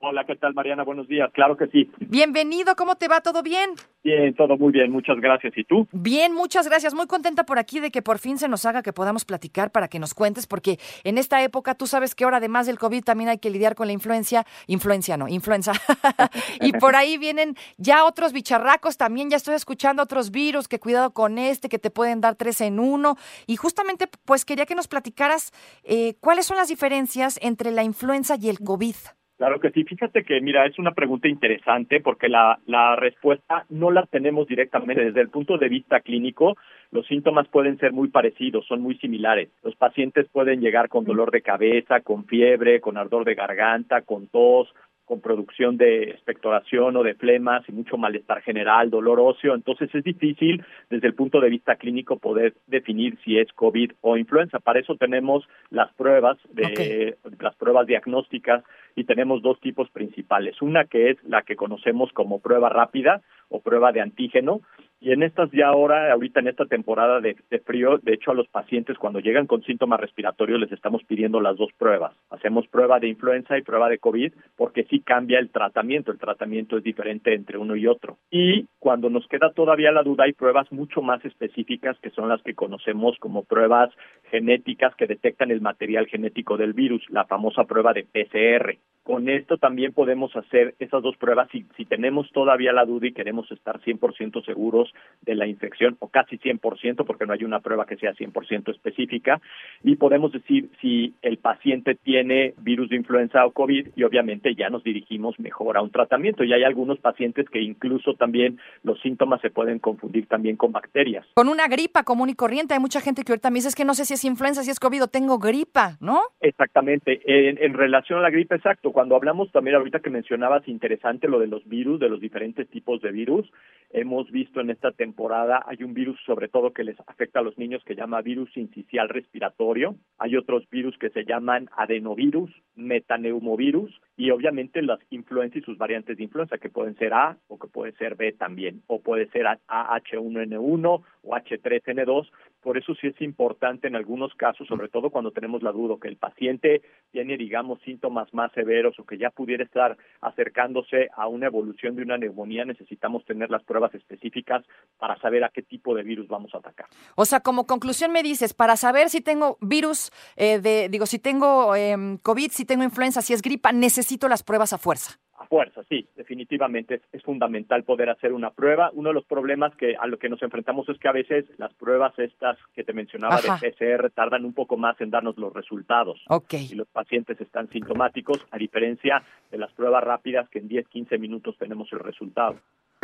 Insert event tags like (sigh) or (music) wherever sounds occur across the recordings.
Hola, ¿qué tal Mariana? Buenos días. Claro que sí. Bienvenido, ¿cómo te va? ¿Todo bien? Bien, todo muy bien. Muchas gracias. ¿Y tú? Bien, muchas gracias. Muy contenta por aquí de que por fin se nos haga que podamos platicar para que nos cuentes, porque en esta época tú sabes que ahora además del COVID también hay que lidiar con la influencia, influencia no, influenza. (laughs) y por ahí vienen ya otros bicharracos también, ya estoy escuchando otros virus, que cuidado con este, que te pueden dar tres en uno. Y justamente pues quería que nos platicaras eh, cuáles son las diferencias entre la influenza y el COVID. Claro que sí. Fíjate que, mira, es una pregunta interesante porque la, la respuesta no la tenemos directamente. Desde el punto de vista clínico, los síntomas pueden ser muy parecidos, son muy similares. Los pacientes pueden llegar con dolor de cabeza, con fiebre, con ardor de garganta, con tos, con producción de expectoración o de flemas y mucho malestar general, dolor óseo. Entonces es difícil desde el punto de vista clínico poder definir si es COVID o influenza. Para eso tenemos las pruebas de las pruebas diagnósticas y tenemos dos tipos principales. Una que es la que conocemos como prueba rápida o prueba de antígeno, y en estas ya ahora, ahorita en esta temporada de, frío, de hecho a los pacientes cuando llegan con síntomas respiratorios les estamos pidiendo las dos pruebas. Hacemos prueba de influenza y prueba de COVID porque sí cambia el tratamiento, el tratamiento es diferente entre uno y otro. Y cuando nos queda todavía la duda hay pruebas mucho más específicas que son las que conocemos como pruebas genéticas que detectan el material genético del virus, la famosa prueba de PCR. Con esto también podemos hacer esas dos pruebas si, si tenemos todavía la duda y queremos estar 100% seguros de la infección o casi 100% porque no hay una prueba que sea 100% específica y podemos decir si el paciente tiene virus de influenza o COVID y obviamente ya nos dirigimos mejor a un tratamiento y hay algunos pacientes que incluso también los síntomas se pueden confundir también con bacterias. Con una gripa común y corriente hay mucha gente que ahorita me dice es que no sé si es influenza, si es COVID o tengo gripa, ¿no? Exactamente. En, en relación a la gripa, exacto. Cuando hablamos también ahorita que mencionabas interesante lo de los virus, de los diferentes tipos de virus, hemos visto en esta temporada hay un virus sobre todo que les afecta a los niños que llama virus incisional respiratorio, hay otros virus que se llaman adenovirus, metaneumovirus y obviamente las influencias y sus variantes de influenza que pueden ser A o que puede ser B también o puede ser AH1N1 o H3N2, por eso sí es importante en algunos casos, sobre todo cuando tenemos la duda que el paciente tiene digamos síntomas más severos o que ya pudiera estar acercándose a una evolución de una neumonía, necesitamos tener las pruebas específicas para saber a qué tipo de virus vamos a atacar. O sea, como conclusión me dices, para saber si tengo virus, eh, de, digo, si tengo eh, COVID, si tengo influenza, si es gripa, necesito las pruebas a fuerza. A fuerza, sí, definitivamente es, es, fundamental poder hacer una prueba. Uno de los problemas que a lo que nos enfrentamos es que a veces las pruebas estas que te mencionaba Ajá. de PCR tardan un poco más en darnos los resultados. Ok. Y los pacientes están sintomáticos, a diferencia de las pruebas rápidas que en 10, 15 minutos tenemos el resultado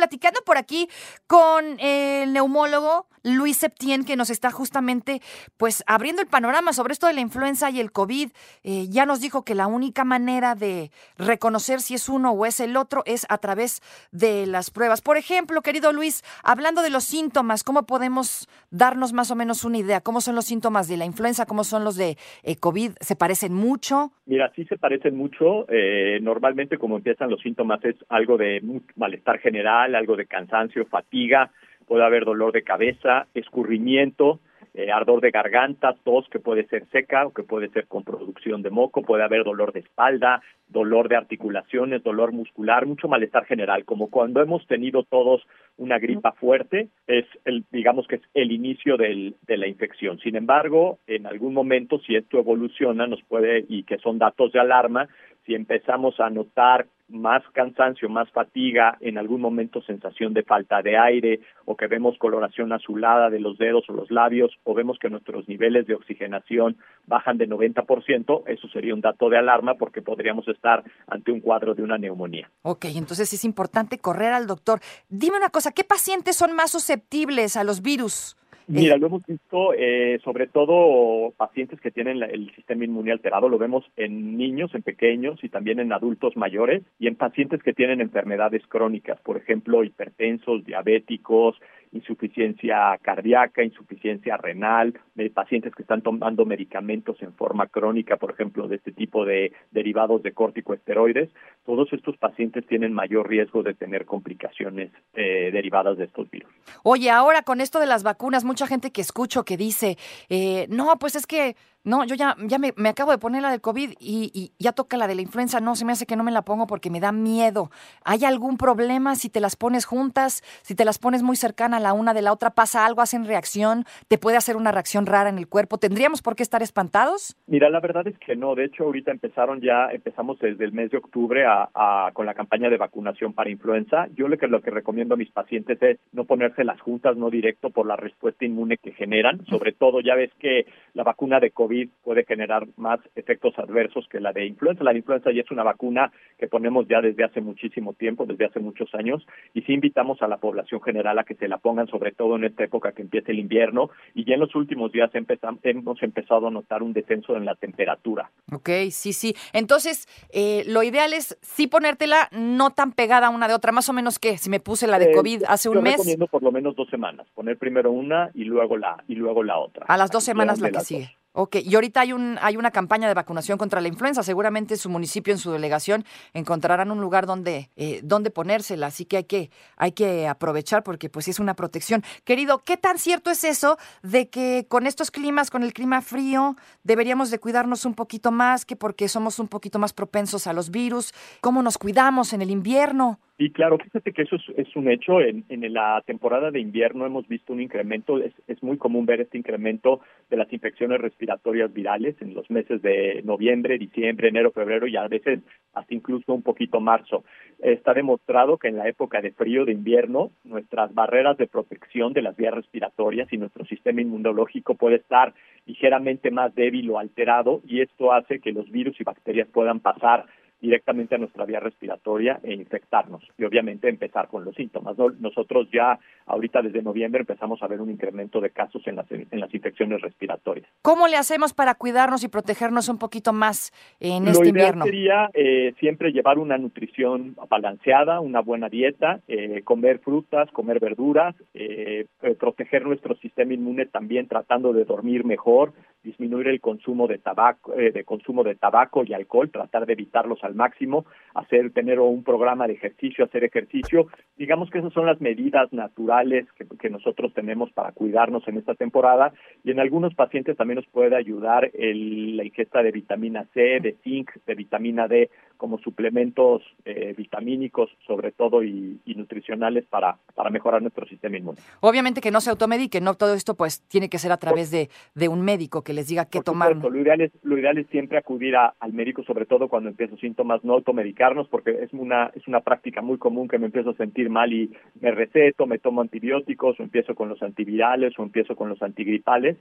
platicando por aquí con el neumólogo Luis Septien, que nos está justamente pues abriendo el panorama sobre esto de la influenza y el COVID. Eh, ya nos dijo que la única manera de reconocer si es uno o es el otro es a través de las pruebas. Por ejemplo, querido Luis, hablando de los síntomas, ¿cómo podemos darnos más o menos una idea? ¿Cómo son los síntomas de la influenza? ¿Cómo son los de eh, COVID? ¿Se parecen mucho? Mira, sí se parecen mucho. Eh, normalmente como empiezan los síntomas es algo de malestar general algo de cansancio, fatiga, puede haber dolor de cabeza, escurrimiento, eh, ardor de garganta, tos que puede ser seca o que puede ser con producción de moco, puede haber dolor de espalda, dolor de articulaciones, dolor muscular, mucho malestar general, como cuando hemos tenido todos una gripa fuerte, es el, digamos que es el inicio del, de la infección. Sin embargo, en algún momento, si esto evoluciona, nos puede, y que son datos de alarma, si empezamos a notar más cansancio, más fatiga, en algún momento sensación de falta de aire o que vemos coloración azulada de los dedos o los labios o vemos que nuestros niveles de oxigenación bajan de 90%, eso sería un dato de alarma porque podríamos estar ante un cuadro de una neumonía. Ok, entonces es importante correr al doctor. Dime una cosa, ¿qué pacientes son más susceptibles a los virus? Mira, lo hemos visto eh, sobre todo pacientes que tienen el sistema inmune alterado, lo vemos en niños, en pequeños y también en adultos mayores y en pacientes que tienen enfermedades crónicas, por ejemplo, hipertensos, diabéticos, insuficiencia cardíaca, insuficiencia renal, pacientes que están tomando medicamentos en forma crónica, por ejemplo, de este tipo de derivados de corticoesteroides, todos estos pacientes tienen mayor riesgo de tener complicaciones eh, derivadas de estos virus. Oye, ahora con esto de las vacunas, mucha gente que escucho que dice, eh, no, pues es que no, yo ya, ya me, acabo de poner la del COVID y, ya toca la de la influenza. No, se me hace que no me la pongo porque me da miedo. ¿Hay algún problema si te las pones juntas? Si te las pones muy cercana la una de la otra, pasa algo, hacen reacción, te puede hacer una reacción rara en el cuerpo. ¿Tendríamos por qué estar espantados? Mira, la verdad es que no. De hecho, ahorita empezaron ya, empezamos desde el mes de octubre a, con la campaña de vacunación para influenza. Yo lo que, lo que recomiendo a mis pacientes es no ponerse las juntas, no directo por la respuesta inmune que generan. Sobre todo, ya ves que la vacuna de COVID puede generar más efectos adversos que la de influenza. La de influenza ya es una vacuna que ponemos ya desde hace muchísimo tiempo, desde hace muchos años, y sí invitamos a la población general a que se la pongan, sobre todo en esta época que empieza el invierno, y ya en los últimos días hemos empezado a notar un descenso en la temperatura. Ok, sí, sí. Entonces, eh, lo ideal es sí ponértela no tan pegada una de otra, más o menos que si me puse la de eh, COVID hace un yo mes. recomiendo por lo menos dos semanas, poner primero una y luego la, y luego la otra. A las dos semanas la que sigue. Ok, y ahorita hay, un, hay una campaña de vacunación contra la influenza. Seguramente su municipio, en su delegación, encontrarán un lugar donde, eh, ponérsela. Así que hay, que hay que aprovechar porque pues es una protección. Querido, ¿qué tan cierto es eso de que con estos climas, con el clima frío, deberíamos de cuidarnos un poquito más que porque somos un poquito más propensos a los virus? ¿Cómo nos cuidamos en el invierno? Y claro, fíjate que eso es, un hecho. En, en, la temporada de invierno hemos visto un incremento, es, es, muy común ver este incremento de las infecciones respiratorias virales en los meses de noviembre, diciembre, enero, febrero y a veces hasta incluso un poquito marzo. Está demostrado que en la época de frío de invierno, nuestras barreras de protección de las vías respiratorias y nuestro sistema inmunológico puede estar ligeramente más débil o alterado y esto hace que los virus y bacterias puedan pasar directamente a nuestra vía respiratoria e infectarnos y obviamente empezar con los síntomas. Nosotros ya ahorita desde noviembre empezamos a ver un incremento de casos en las, en las infecciones respiratorias. ¿Cómo le hacemos para cuidarnos y protegernos un poquito más en este invierno? Lo sería eh, siempre llevar una nutrición balanceada, una buena dieta, eh, comer frutas, comer verduras, eh, proteger nuestro sistema inmune también tratando de dormir mejor, disminuir el consumo de tabaco, de consumo de tabaco y alcohol, tratar de evitarlos al máximo, hacer, tener un programa de ejercicio, hacer ejercicio. Digamos que esas son las medidas naturales que, que nosotros tenemos para cuidarnos en esta temporada y en algunos pacientes también nos puede ayudar el, la ingesta de vitamina C, de zinc, de vitamina D como suplementos eh, vitamínicos, sobre todo, y, nutricionales para, para mejorar nuestro sistema inmune. Obviamente que no se automedique, no todo esto pues tiene que ser a través de, de un médico que les diga qué tomar. Lo ideal, es, lo ideal es siempre acudir al médico, sobre todo cuando empiezo síntomas, no automedicarnos, porque es una, es una práctica muy común que me empiezo a sentir mal y me receto, me tomo antibióticos, o empiezo con los antivirales, o empiezo con los antigripales,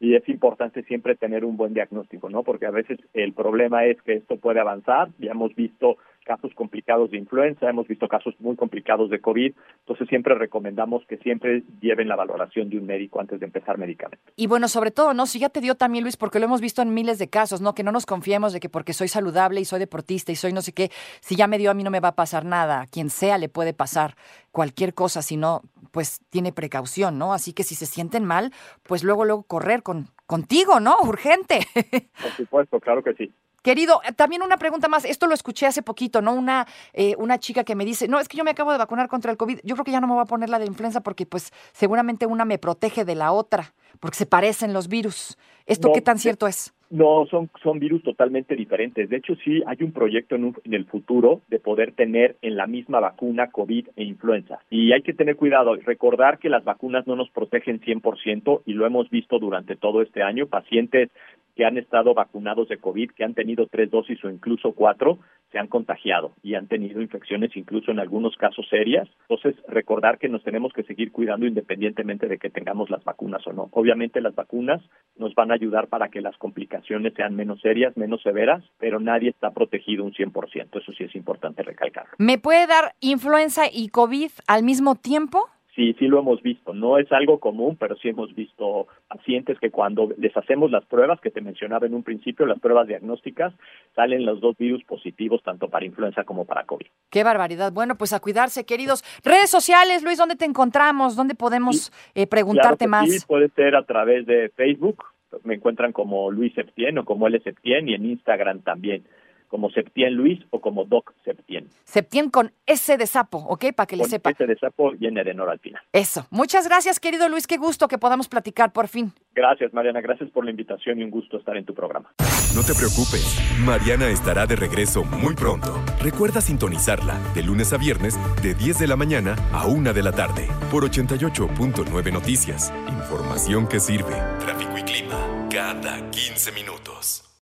y es importante siempre tener un buen diagnóstico, ¿no? Porque a veces el problema es que esto puede avanzar, ya hemos visto casos complicados de influenza, hemos visto casos muy complicados de COVID, entonces siempre recomendamos que siempre lleven la valoración de un médico antes de empezar medicamentos. Y bueno, sobre todo, ¿no? Si ya te dio también, Luis, porque lo hemos visto en miles de casos, ¿no? Que no nos confiemos de que porque soy saludable y soy deportista y soy no sé qué, si ya me dio a mí no me va a pasar nada, a quien sea le puede pasar cualquier cosa, si no, pues tiene precaución, ¿no? Así que si se sienten mal, pues luego, luego correr con, contigo, ¿no? (laughs) Urgente. Por supuesto, claro que sí. Querido, eh, también una pregunta más. Esto lo escuché hace poquito, ¿no? Una, eh, una chica que me dice, no, es que yo me acabo de vacunar contra el COVID. Yo creo que ya no me voy a poner la de influenza porque pues seguramente una me protege de la otra, porque se parecen los virus. ¿Esto qué tan cierto es? No, son, son virus totalmente diferentes. De hecho, sí hay un proyecto en, en, el futuro de poder tener en la misma vacuna COVID e influenza. Y hay que tener cuidado, recordar que las vacunas no nos protegen 100% y lo hemos visto durante todo este año. Pacientes que han estado vacunados de COVID, que han tenido tres dosis o incluso cuatro, se han contagiado y han tenido infecciones incluso en algunos casos serias. Entonces, recordar que nos tenemos que seguir cuidando independientemente de que tengamos las vacunas o no. Obviamente las vacunas nos van a ayudar para que las complicaciones sean menos serias, menos severas, pero nadie está protegido un 100%. Eso sí es importante recalcar. ¿Me puede dar influenza y COVID al mismo tiempo? Sí, sí lo hemos visto. No es algo común, pero sí hemos visto pacientes que cuando les hacemos las pruebas que te mencionaba en un principio, las pruebas diagnósticas, salen los dos virus positivos tanto para influenza como para COVID. Qué barbaridad. Bueno, pues a cuidarse, queridos. Redes sociales, Luis, ¿dónde te encontramos? ¿Dónde podemos eh, preguntarte Claro más? Sí, puede ser a través de Facebook. Me encuentran como Luis Septien o como L Septien y en Instagram también como Septien Luis o como Doc Septien. Septien con S de sapo, ¿ok? Para que le sepa. S de sapo y N de Nora al final. Eso. Muchas gracias, querido Luis. Qué gusto que podamos platicar por fin. Gracias, Mariana. Gracias por la invitación y un gusto estar en tu programa. No te preocupes, Mariana estará de regreso muy pronto. Recuerda sintonizarla de lunes a viernes de 10 de la mañana a 1 de la tarde por 88.9 Noticias. Información que sirve. Tráfico y clima cada 15 minutos.